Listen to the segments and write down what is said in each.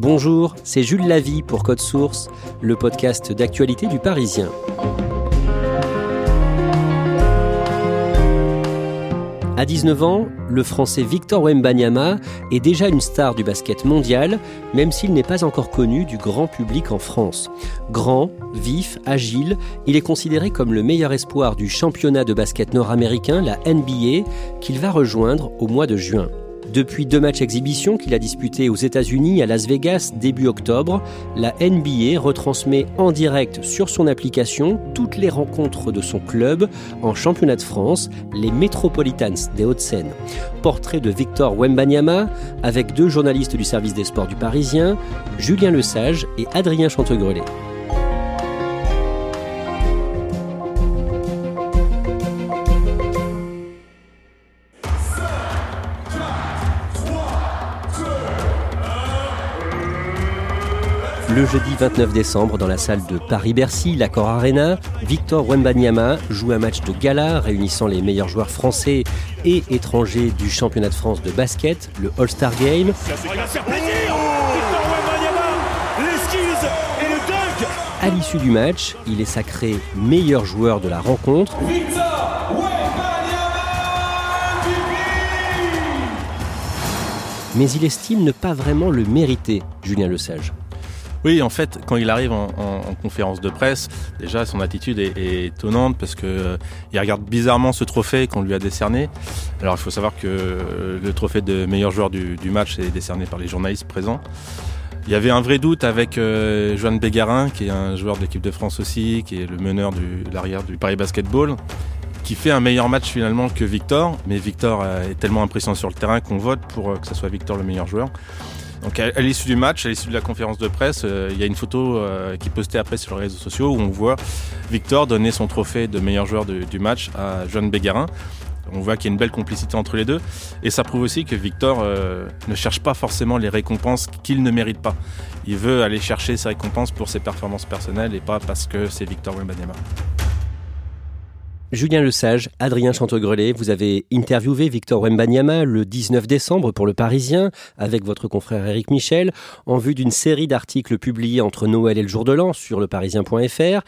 Bonjour, c'est Jules Lavie pour Code Source, le podcast d'actualité du Parisien. À 19 ans, le Français Victor Wembanyama est déjà une star du basket mondial, même s'il n'est pas encore connu du grand public en France. Grand, vif, agile, il est considéré comme le meilleur espoir du championnat de basket nord-américain, la NBA, qu'il va rejoindre au mois de juin. Depuis deux matchs exhibition qu'il a disputés aux États-Unis à Las Vegas début octobre, la NBA retransmet en direct sur son application toutes les rencontres de son club en championnat de France, les Metropolitans des Hauts-de-Seine. Portrait de Victor Wembanyama avec deux journalistes du service des sports du Parisien, Julien Lesage et Adrien Chantegrelet. Le jeudi 29 décembre, dans la salle de Paris-Bercy, l'Accor Arena, Victor Wembanyama joue un match de gala réunissant les meilleurs joueurs français et étrangers du championnat de France de basket, le All-Star Game. À l'issue du match, il est sacré meilleur joueur de la rencontre. Mais il estime ne pas vraiment le mériter, Julien Lesage. Oui, en fait, quand il arrive en, en, en conférence de presse, déjà son attitude est, étonnante parce que euh, il regarde bizarrement ce trophée qu'on lui a décerné. Alors il faut savoir que euh, le trophée de meilleur joueur du, match est décerné par les journalistes présents. Il y avait un vrai doute avec euh, Joanne Bégarin, qui est un joueur de l'équipe de France aussi, qui est le meneur de l'arrière du Paris Basketball qui fait un meilleur match finalement que Victor, mais Victor est tellement impressionnant sur le terrain qu'on vote pour euh, que ce soit Victor le meilleur joueur. Donc à, l'issue du match, à l'issue de la conférence de presse, euh, il y a une photo euh, qui est postée après sur les réseaux sociaux où on voit Victor donner son trophée de meilleur joueur du match à Joanne Bégarin. On voit qu'il y a une belle complicité entre les deux. Et ça prouve aussi que Victor euh, ne cherche pas forcément les récompenses qu'il ne mérite pas. Il veut aller chercher ses récompenses pour ses performances personnelles et pas parce que c'est Victor Wembanyama. Julien Lesage, Adrien Chantegrelet, vous avez interviewé Victor Wembanyama le 19 décembre pour Le Parisien avec votre confrère Éric Michel en vue d'une série d'articles publiés entre Noël et le jour de l'an sur leparisien.fr.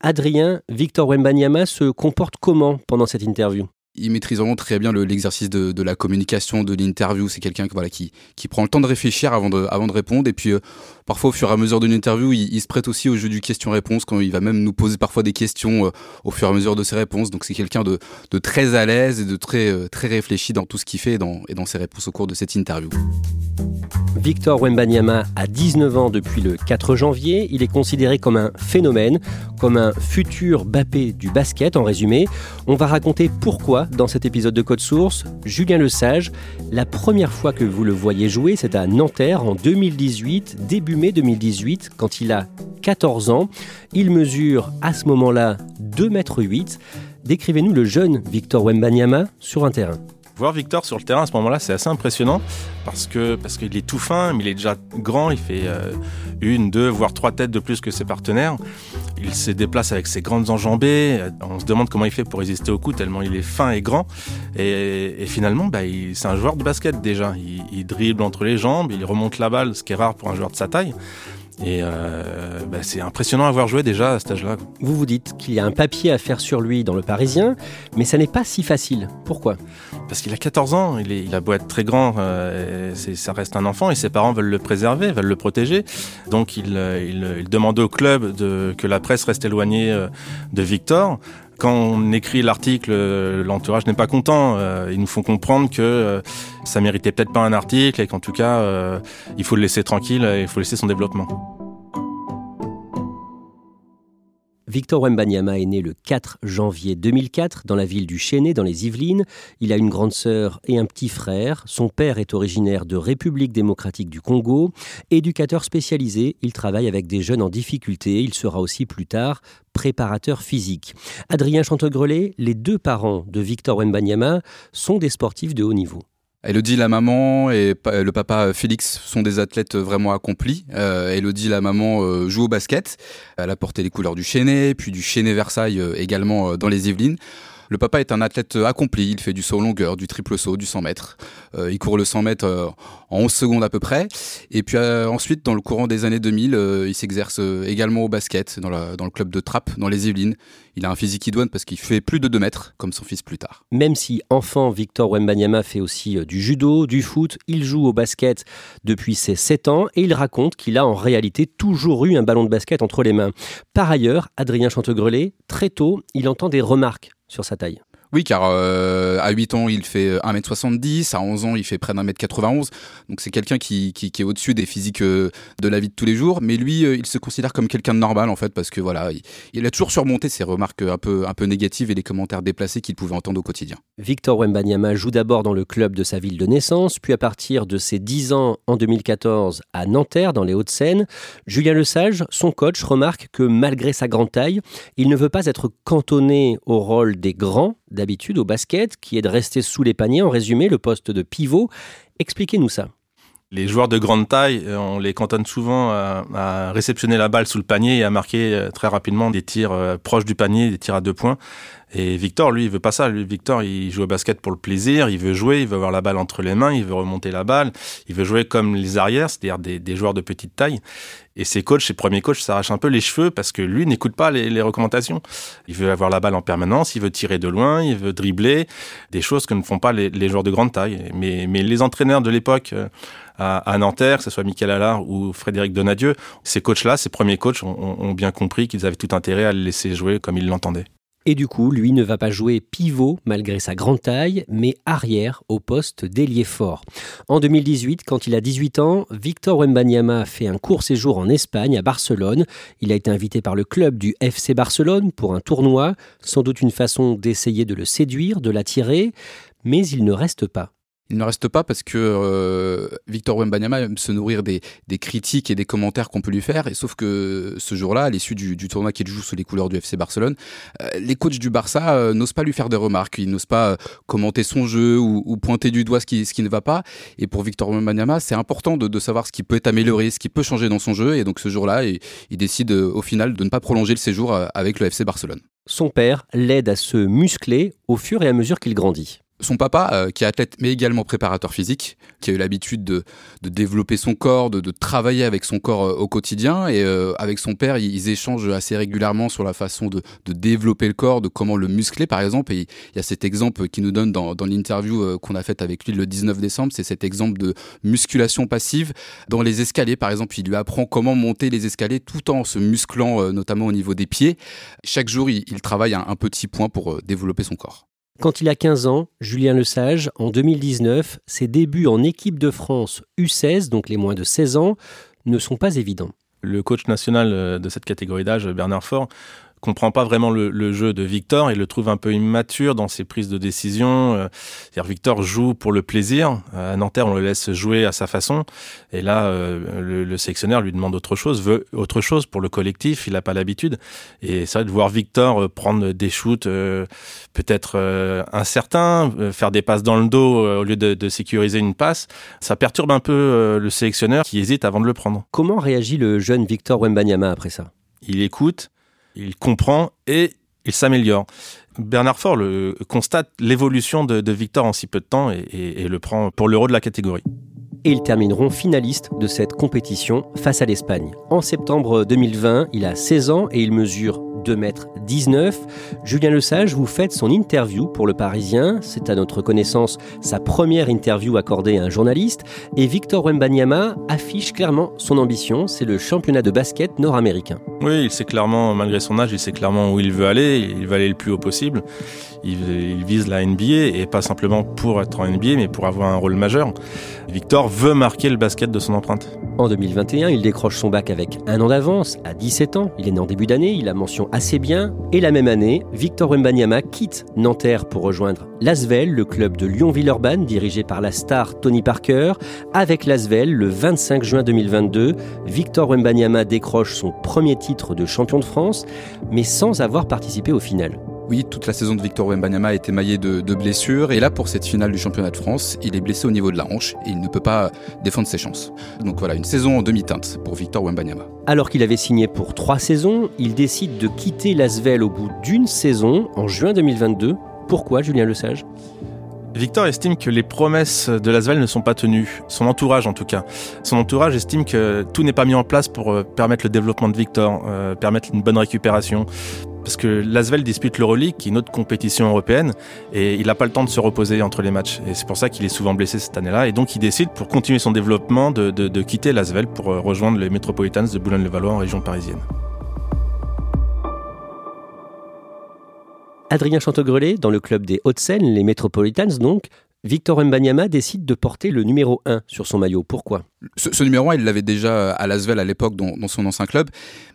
Adrien, Victor Wembanyama se comporte comment pendant cette interview? Il maîtrise vraiment très bien l'exercice de, la communication, de l'interview. C'est quelqu'un voilà, qui, prend le temps de réfléchir avant de, avant de répondre. Et puis, euh, parfois, au fur et à mesure d'une interview, il, se prête aussi au jeu du question-réponse, quand il va même nous poser parfois des questions euh, au fur et à mesure de ses réponses. Donc, c'est quelqu'un de, très à l'aise et de très, euh, très réfléchi dans tout ce qu'il fait et dans, et dans ses réponses au cours de cette interview. Victor Wembanyama a 19 ans depuis le 4 janvier. Il est considéré comme un phénomène, comme un futur Bappé du basket en résumé. On va raconter pourquoi dans cet épisode de Code Source. Julien Lesage, la première fois que vous le voyez jouer, c'est à Nanterre en 2018, début mai 2018, quand il a 14 ans. Il mesure à ce moment-là 2 mètres 8. Décrivez-nous le jeune Victor Wembanyama sur un terrain. Voir Victor sur le terrain à ce moment-là, c'est assez impressionnant parce que parce qu'il est tout fin, mais il est déjà grand. Il fait euh, une, deux, voire trois têtes de plus que ses partenaires. Il se déplace avec ses grandes enjambées. On se demande comment il fait pour résister au coup tellement il est fin et grand. Et, finalement, bah, c'est un joueur de basket déjà. Il, il dribble entre les jambes, il remonte la balle, ce qui est rare pour un joueur de sa taille. Et euh, bah, c'est impressionnant à voir jouer déjà à cet âge-là. Vous vous dites qu'il y a un papier à faire sur lui dans le Parisien, mais ça n'est pas si facile. Pourquoi? Parce qu'il a 14 ans, il, est, il a beau être très grand, euh, ça reste un enfant et ses parents veulent le préserver, veulent le protéger. Donc il, il, il demande au club de, que la presse reste éloignée euh, de Victor. Quand on écrit l'article, l'entourage n'est pas content. Euh, ils nous font comprendre que euh, ça méritait peut-être pas un article et qu'en tout cas, euh, il faut le laisser tranquille, il faut laisser son développement. Victor Wembanyama est né le 4 janvier 2004 dans la ville du Chénet, dans les Yvelines. Il a une grande sœur et un petit frère. Son père est originaire de République démocratique du Congo. Éducateur spécialisé, il travaille avec des jeunes en difficulté. Il sera aussi plus tard préparateur physique. Adrien Chantegrelet, les deux parents de Victor Wembanyama sont des sportifs de haut niveau. Elodie, la maman, et le papa Félix sont des athlètes vraiment accomplis. Euh, Elodie, la maman, euh, joue au basket. Elle a porté les couleurs du Chénet, puis du Chénet Versailles euh, également euh, dans les Yvelines. Le papa est un athlète accompli, il fait du saut longueur, du triple saut, du 100 mètres. Euh, il court le 100 mètres euh, en 11 secondes à peu près. Et puis euh, ensuite, dans le courant des années 2000, euh, il s'exerce euh, également au basket, dans, le club de Trappes, dans les Yvelines. Il a un physique idoine parce qu'il fait plus de 2 mètres, comme son fils plus tard. Même si enfant, Victor Wembanyama fait aussi du judo, du foot, il joue au basket depuis ses 7 ans et il raconte qu'il a en réalité toujours eu un ballon de basket entre les mains. Par ailleurs, Adrien Chantegrelet, très tôt, il entend des remarques sur sa taille. Oui, car euh, à 8 ans, il fait 1m70, à 11 ans, il fait près d'un mètre 91. Donc c'est quelqu'un qui, est au-dessus des physiques euh, de la vie de tous les jours. Mais lui, euh, il se considère comme quelqu'un de normal, en fait, parce que voilà, il, a toujours surmonté ses remarques un peu, un peu négatives et les commentaires déplacés qu'il pouvait entendre au quotidien. Victor Wembanyama joue d'abord dans le club de sa ville de naissance, puis à partir de ses 10 ans en 2014 à Nanterre, dans les Hauts-de-Seine. Julien Lesage, son coach, remarque que malgré sa grande taille, il ne veut pas être cantonné au rôle des grands d'habitude au basket, qui est de rester sous les paniers, en résumé, le poste de pivot. Expliquez-nous ça. Les joueurs de grande taille, on les cantonne souvent à, réceptionner la balle sous le panier et à marquer très rapidement des tirs proches du panier, des tirs à deux points. Et Victor, lui, il veut pas ça. Victor, il joue au basket pour le plaisir. Il veut jouer, il veut avoir la balle entre les mains, il veut remonter la balle. Il veut jouer comme les arrières, c'est-à-dire des, joueurs de petite taille. Et ses coachs, ses premiers coachs, s'arrachent un peu les cheveux parce que lui n'écoute pas les, recommandations. Il veut avoir la balle en permanence, il veut tirer de loin, il veut dribbler, des choses que ne font pas les, joueurs de grande taille. Mais, les entraîneurs de l'époque euh, à, Nanterre, que ce soit Michael Allard ou Frédéric Donadieu, ces coachs-là, ces premiers coachs, ont, ont bien compris qu'ils avaient tout intérêt à le laisser jouer comme ils l'entendaient. Et du coup, lui ne va pas jouer pivot malgré sa grande taille, mais arrière au poste d'ailier fort. En 2018, quand il a 18 ans, Victor Wembanyama fait un court séjour en Espagne, à Barcelone. Il a été invité par le club du FC Barcelone pour un tournoi, sans doute une façon d'essayer de le séduire, de l'attirer, mais il ne reste pas. Il ne reste pas parce que euh, Victor Wembanyama aime se nourrir des, des, critiques et des commentaires qu'on peut lui faire. Et sauf que ce jour-là, à l'issue du, du, tournoi qu'il joue sous les couleurs du FC Barcelone, euh, les coachs du Barça euh, n'osent pas lui faire des remarques. Ils n'osent pas euh, commenter son jeu ou, ou, pointer du doigt ce qui, ce qui ne va pas. Et pour Victor Wembanyama, c'est important de, de, savoir ce qui peut être amélioré, ce qui peut changer dans son jeu. Et donc ce jour-là, il, il décide au final de ne pas prolonger le séjour avec le FC Barcelone. Son père l'aide à se muscler au fur et à mesure qu'il grandit son papa, euh, qui est athlète mais également préparateur physique, qui a eu l'habitude de, développer son corps, de, travailler avec son corps euh, au quotidien, et euh, avec son père, ils, ils, échangent assez régulièrement sur la façon de, développer le corps, de comment le muscler, par exemple. Et il y a cet exemple qui nous donne dans, l'interview qu'on a faite avec lui le 19 décembre, c'est cet exemple de musculation passive dans les escaliers, par exemple. Il lui apprend comment monter les escaliers tout en se musclant, notamment au niveau des pieds. Chaque jour, il, il travaille un, un petit point pour développer son corps. Quand il a 15 ans, Julien Lesage, en 2019, ses débuts en équipe de France U16, donc les moins de 16 ans, ne sont pas évidents. Le coach national de cette catégorie d'âge, Bernard Faure, comprend pas vraiment le, le, jeu de Victor et le trouve un peu immature dans ses prises de décision. Euh, Victor joue pour le plaisir. À Nanterre, on le laisse jouer à sa façon. Et là, euh, le, le, sélectionneur lui demande autre chose, veut autre chose pour le collectif. Il n'a pas l'habitude. Et c'est vrai de voir Victor euh, prendre des shoots euh, peut-être euh, incertains, euh, faire des passes dans le dos au lieu de, de, sécuriser une passe, ça perturbe un peu le sélectionneur qui hésite avant de le prendre. Comment réagit le jeune Victor Wembanyama après ça? Il écoute, il comprend et il s'améliore. Bernard Faure constate l'évolution de, Victor en si peu de temps et, le prend pour l'euro de la catégorie. et ils termineront finalistes de cette compétition face à l'Espagne. En septembre 2020, il a 16 ans et il mesure 2m19. Julien Lesage, vous faites son interview pour Le Parisien. C'est à notre connaissance sa première interview accordée à un journaliste. Et Victor Wembanyama affiche clairement son ambition, c'est le championnat de basket nord-américain. Oui, il sait clairement, malgré son âge, il sait clairement où il veut aller. Il veut aller le plus haut possible. Il, vise la NBA et pas simplement pour être en NBA, mais pour avoir un rôle majeur. Victor veut marquer le basket de son empreinte. En 2021, il décroche son bac avec un an d'avance, à 17 ans. Il est né en début d'année, il a mention assez bien. Et la même année, Victor Wembanyama quitte Nanterre pour rejoindre l'Asvel, le club de Lyon-Villeurbanne, dirigé par la star Tony Parker. Avec l'Asvel, le 25 juin 2022, Victor Wembanyama décroche son premier titre de champion de France, mais sans avoir participé au final. Oui, toute la saison de Victor Wembanyama a été maillée de, de, blessures. Et là, pour cette finale du championnat de France, il est blessé au niveau de la hanche et il ne peut pas défendre ses chances. Donc voilà, une saison en demi-teinte pour Victor Wembanyama. Alors qu'il avait signé pour trois saisons, il décide de quitter l'Asvel au bout d'une saison, en juin 2022. Pourquoi, Julien Lesage? Victor estime que les promesses de Lasvel ne sont pas tenues, son entourage en tout cas. Son entourage estime que tout n'est pas mis en place pour euh, permettre le développement de Victor, euh, permettre une bonne récupération, parce que l'Asvel dispute l'Euroleague, qui est une autre compétition européenne, et il n'a pas le temps de se reposer entre les matchs. Et c'est pour ça qu'il est souvent blessé cette année-là. Et donc il décide, pour continuer son développement, de, de, de quitter l'Asvel pour euh, rejoindre les Metropolitans de Boulogne-le-Valois en région parisienne. Adrien Chantegrelet, dans le club des Hauts-de-Seine, les Metropolitans donc, Victor Mbanyama décide de porter le numéro 1 sur son maillot. Pourquoi? Ce, numéro 1, il l'avait déjà à Lasvel à l'époque dans, son ancien club,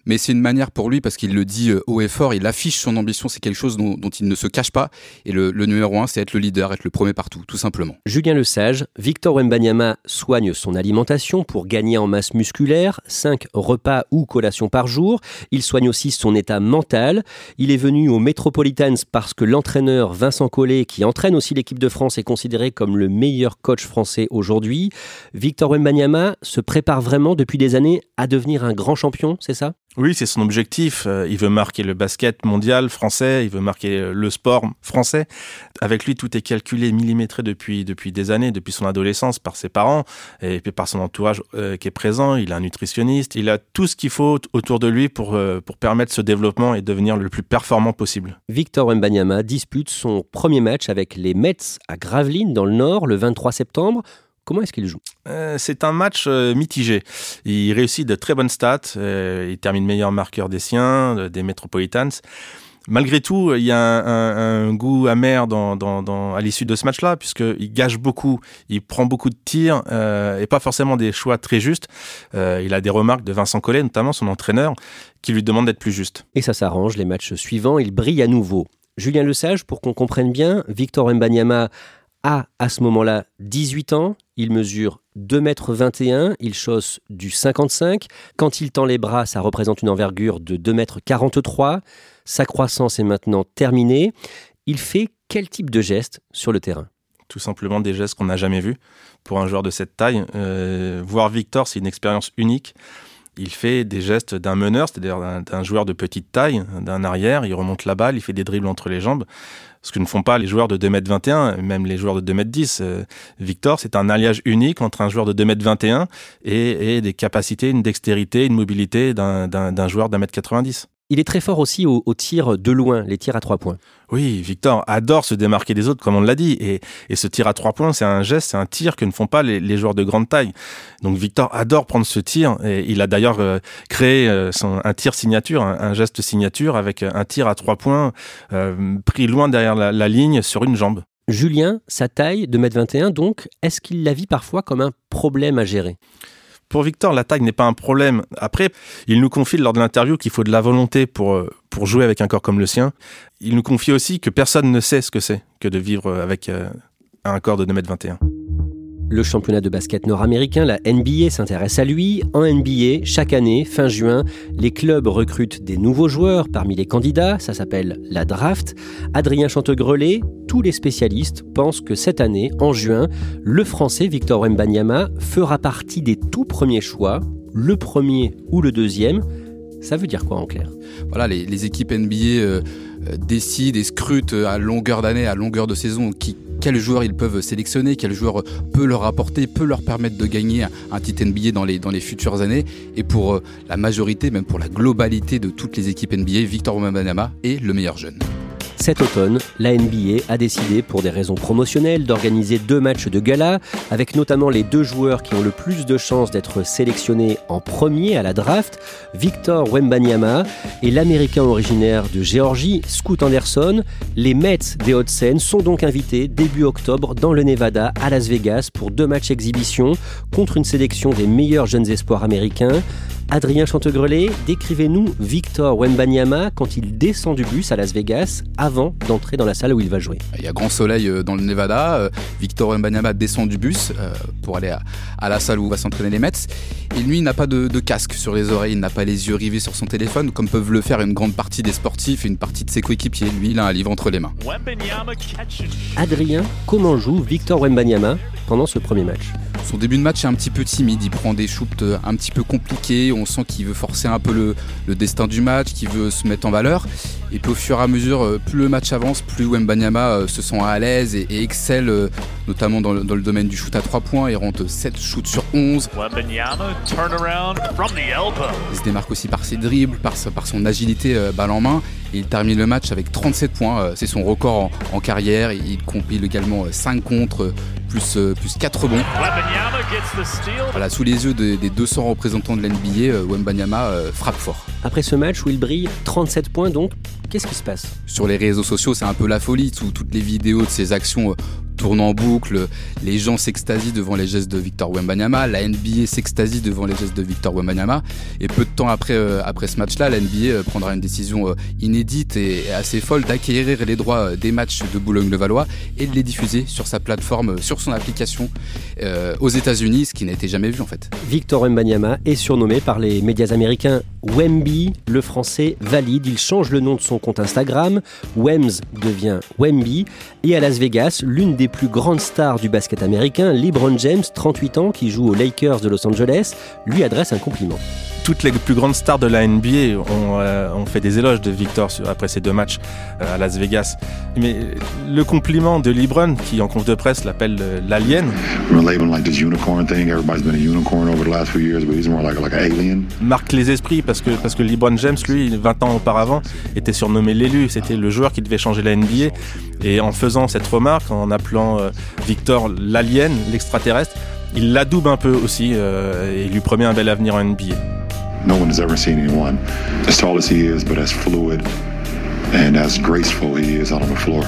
mais c'est une manière pour lui, parce qu'il le dit haut et fort, il affiche son ambition, c'est quelque chose dont, il ne se cache pas, et le, numéro 1, c'est être le leader, être le premier partout, tout simplement. Julien Lesage, Victor Wembanyama soigne son alimentation pour gagner en masse musculaire, 5 repas ou collations par jour, il soigne aussi son état mental, il est venu aux Metropolitans parce que l'entraîneur Vincent Collet, qui entraîne aussi l'équipe de France, est considéré comme le meilleur coach français aujourd'hui. Victor Wembanyama se prépare vraiment depuis des années à devenir un grand champion, c'est ça? Oui, c'est son objectif. Euh, il veut marquer le basket mondial français, il veut marquer le sport français. Avec lui, tout est calculé, millimétré depuis, depuis des années, depuis son adolescence, par ses parents et puis par son entourage euh, qui est présent. Il a un nutritionniste, il a tout ce qu'il faut autour de lui pour, euh, pour permettre ce développement et devenir le plus performant possible. Victor Mbanyama dispute son premier match avec les Mets à Gravelines, dans le Nord, le 23 septembre. Comment est-ce qu'il joue euh, C'est un match euh, mitigé. Il réussit de très bonnes stats. Euh, il termine meilleur marqueur des siens, des Metropolitans. Malgré tout, il y a un, un, un goût amer dans, dans, dans, à l'issue de ce match-là, puisqu'il gâche beaucoup, il prend beaucoup de tirs et pas forcément des choix très justes. il a des remarques de Vincent Collet, notamment son entraîneur, qui lui demande d'être plus juste. Et ça s'arrange, les matchs suivants, il brille à nouveau. Julien Lesage, pour qu'on comprenne bien, Victor Mbanyama a à ce moment-là 18 ans, il mesure 2,21 m, il chausse du 55. Quand il tend les bras, ça représente une envergure de 2,43 m. Sa croissance est maintenant terminée. Il fait quel type de gestes sur le terrain? Tout simplement des gestes qu'on n'a jamais vus pour un joueur de cette taille. Euh, voir Victor, c'est une expérience unique il fait des gestes d'un meneur, c'est-à-dire d'un joueur de petite taille, d'un arrière, il remonte la balle, il fait des dribbles entre les jambes, ce que ne font pas les joueurs de 2m21, même les joueurs de 2m10. Euh, Victor, c'est un alliage unique entre un joueur de 2m21 et, et des capacités, une dextérité, une mobilité d'un joueur d'un mètre 90. Il est très fort aussi au, au tir de loin, les tirs à trois points. Oui, Victor adore se démarquer des autres, comme on l'a dit. Et, et, ce tir à trois points, c'est un geste, c'est un tir que ne font pas les, les, joueurs de grande taille. Donc Victor adore prendre ce tir. Et il a d'ailleurs euh, créé euh, son, un tir signature, un, un, geste signature avec un tir à trois points euh, pris loin derrière la, la ligne sur une jambe. Julien, sa taille de 1m21, donc, est-ce qu'il la vit parfois comme un problème à gérer? Pour Victor, la taille n'est pas un problème. Après, il nous confie lors de l'interview qu'il faut de la volonté pour, pour jouer avec un corps comme le sien. Il nous confie aussi que personne ne sait ce que c'est que de vivre avec un corps de 2m21. Le championnat de basket nord-américain, la NBA, s'intéresse à lui. En NBA, chaque année, fin juin, les clubs recrutent des nouveaux joueurs parmi les candidats. Ça s'appelle la draft. Adrien Chantegrelet, tous les spécialistes pensent que cette année, en juin, le Français Victor Mbanyama fera partie des tout premiers choix, le premier ou le deuxième. Ça veut dire quoi en clair? Voilà, les, équipes NBA euh, décident et scrutent à longueur d'année, à longueur de saison qui quels joueurs ils peuvent sélectionner, quel joueur peut leur apporter, peut leur permettre de gagner un titre NBA dans les, futures années. Et pour la majorité, même pour la globalité de toutes les équipes NBA, Victor Wembanyama est le meilleur jeune. Cet automne, la NBA a décidé, pour des raisons promotionnelles, d'organiser deux matchs de gala, avec notamment les deux joueurs qui ont le plus de chances d'être sélectionnés en premier à la draft, Victor Wembanyama et l'Américain originaire de Géorgie, Scoot Anderson. Les Mets des Hauts-de-Seine sont donc invités début octobre dans le Nevada à Las Vegas pour deux matchs exhibition contre une sélection des meilleurs jeunes espoirs américains. Adrien Chantegrelet, décrivez-nous Victor Wembanyama quand il descend du bus à Las Vegas avant d'entrer dans la salle où il va jouer. Il y a grand soleil euh, dans le Nevada. Euh, Victor Wembanyama descend du bus euh, pour aller à, la salle où va s'entraîner les Mets. Et lui, il n'a pas de, casque sur les oreilles, il n'a pas les yeux rivés sur son téléphone, comme peuvent le faire une grande partie des sportifs et une partie de ses coéquipiers. Lui, il a un livre entre les mains. Adrien, comment joue Victor Wembanyama pendant ce premier match? Son début de match est un petit peu timide, il prend des shoots un petit peu compliqués, on sent qu'il veut forcer un peu le, destin du match, qu'il veut se mettre en valeur. Et puis au fur et à mesure, euh, plus le match avance, plus Wembanyama euh, se sent à l'aise et, excelle, euh, notamment dans le, domaine du shoot à 3 points. Il rentre 7 shoots sur 11. Il se démarque aussi par ses dribbles, par, par son agilité balle en main. Et il termine le match avec 37 points. C'est son record en, carrière. Il compile également 5 contre, plus, plus 4 rebonds. Voilà, sous les yeux des, 200 représentants de l'NBA, Wembanyama frappe fort. Après ce match où il brille 37 points donc, Qu'est-ce qui se passe? Sur les réseaux sociaux, c'est un peu la folie. toutes les vidéos de ses actions euh, tourne en boucle, les gens s'extasient devant les gestes de Victor Wembanyama, la NBA s'extasie devant les gestes de Victor Wembanyama, et peu de temps après, euh, après ce match-là, la NBA euh, prendra une décision euh, inédite et, assez folle d'acquérir les droits des matchs de Boulogne-le-Valois et de les diffuser sur sa plateforme, sur son application aux États-Unis, ce qui n'a été jamais vu en fait. Victor Wembanyama est surnommé par les médias américains Wemby, le français valide, il change le nom de son compte Instagram, Wems devient Wemby, et à Las Vegas, l'une des plus grandes stars du basket américain, LeBron James, 38 ans, qui joue aux Lakers de Los Angeles, lui adresse un compliment toutes les plus grandes stars de la NBA euh, ont, fait des éloges de Victor après ces deux matchs euh, à Las Vegas. Mais le compliment de LeBron, qui en conf de presse l'appelle euh, l'alien, marque les esprits parce que, parce que LeBron James, lui, 20 ans auparavant, était surnommé l'élu. C'était le joueur qui devait changer la NBA. Et en faisant cette remarque, en appelant Victor l'alien, l'extraterrestre, il l'adoube un peu aussi et lui promet un bel avenir en NBA. No one has ever seen anyone as tall as he is, but as fluid and as graceful he is out on the floor.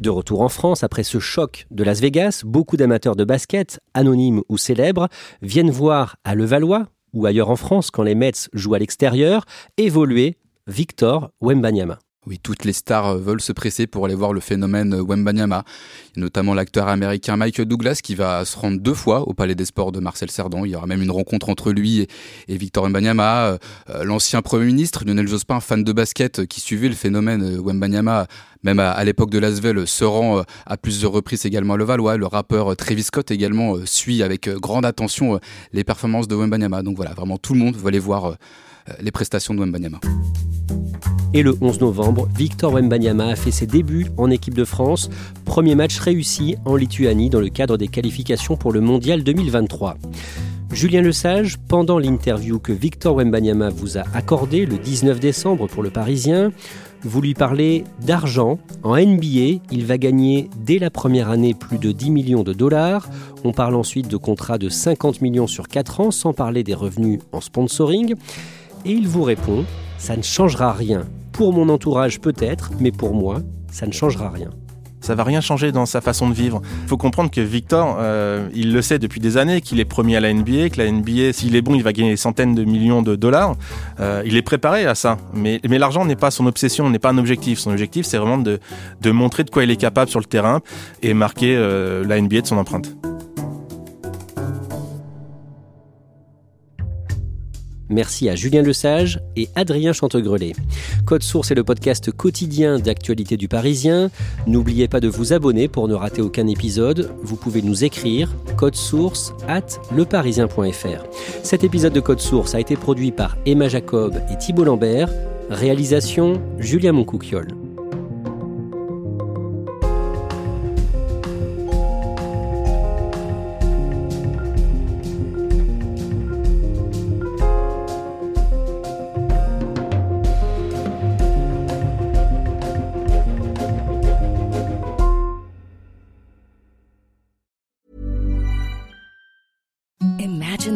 De retour en France, après ce choc de Las Vegas, beaucoup d'amateurs de basket, anonymes ou célèbres, viennent voir à Levallois, ou ailleurs en France quand les Mets jouent à l'extérieur, évoluer Victor Wembanyama. Oui, toutes les stars euh, veulent se presser pour aller voir le phénomène euh, Wembanyama, notamment l'acteur américain Michael Douglas qui va se rendre deux fois au Palais des Sports de Marcel Cerdan. Il y aura même une rencontre entre lui et, Victor Wembanyama. Euh, l'ancien Premier ministre Lionel Jospin, fan de basket qui suivait le phénomène Wembanyama, même à, l'époque de Lasvel, se rend à plusieurs reprises également à Levallois. Le rappeur Travis Scott également suit avec grande attention les performances de Wembanyama. Donc voilà, vraiment tout le monde veut aller voir les prestations de Wembanyama. Et le 11 novembre, Victor Wembanyama a fait ses débuts en équipe de France. Premier match réussi en Lituanie dans le cadre des qualifications pour le Mondial 2023. Julien Lesage, pendant l'interview que Victor Wembanyama vous a accordée le 19 décembre pour le Parisien, vous lui parlez d'argent. En NBA, il va gagner dès la première année plus de 10 millions de dollars. On parle ensuite de contrats de 50 millions sur 4 ans, sans parler des revenus en sponsoring. Et il vous répond, ça ne changera rien. Pour mon entourage peut-être, mais pour moi, ça ne changera rien. Ça va rien changer dans sa façon de vivre. Il faut comprendre que Victor, euh, il le sait depuis des années, qu'il est premier à la NBA, que la NBA, s'il est bon, il va gagner des centaines de millions de dollars. Euh, il est préparé à ça. Mais, l'argent n'est pas son obsession, n'est pas un objectif. Son objectif, c'est vraiment de, de, montrer de quoi il est capable sur le terrain et marquer euh, la NBA de son empreinte. Merci à Julien Lesage et Adrien Chantegrelet. Code Source est le podcast quotidien d'actualité du Parisien. N'oubliez pas de vous abonner pour ne rater aucun épisode. Vous pouvez nous écrire code source at leparisien.fr. Cet épisode de Code Source a été produit par Emma Jacob et Thibault Lambert. Réalisation Julien Moncouquiole.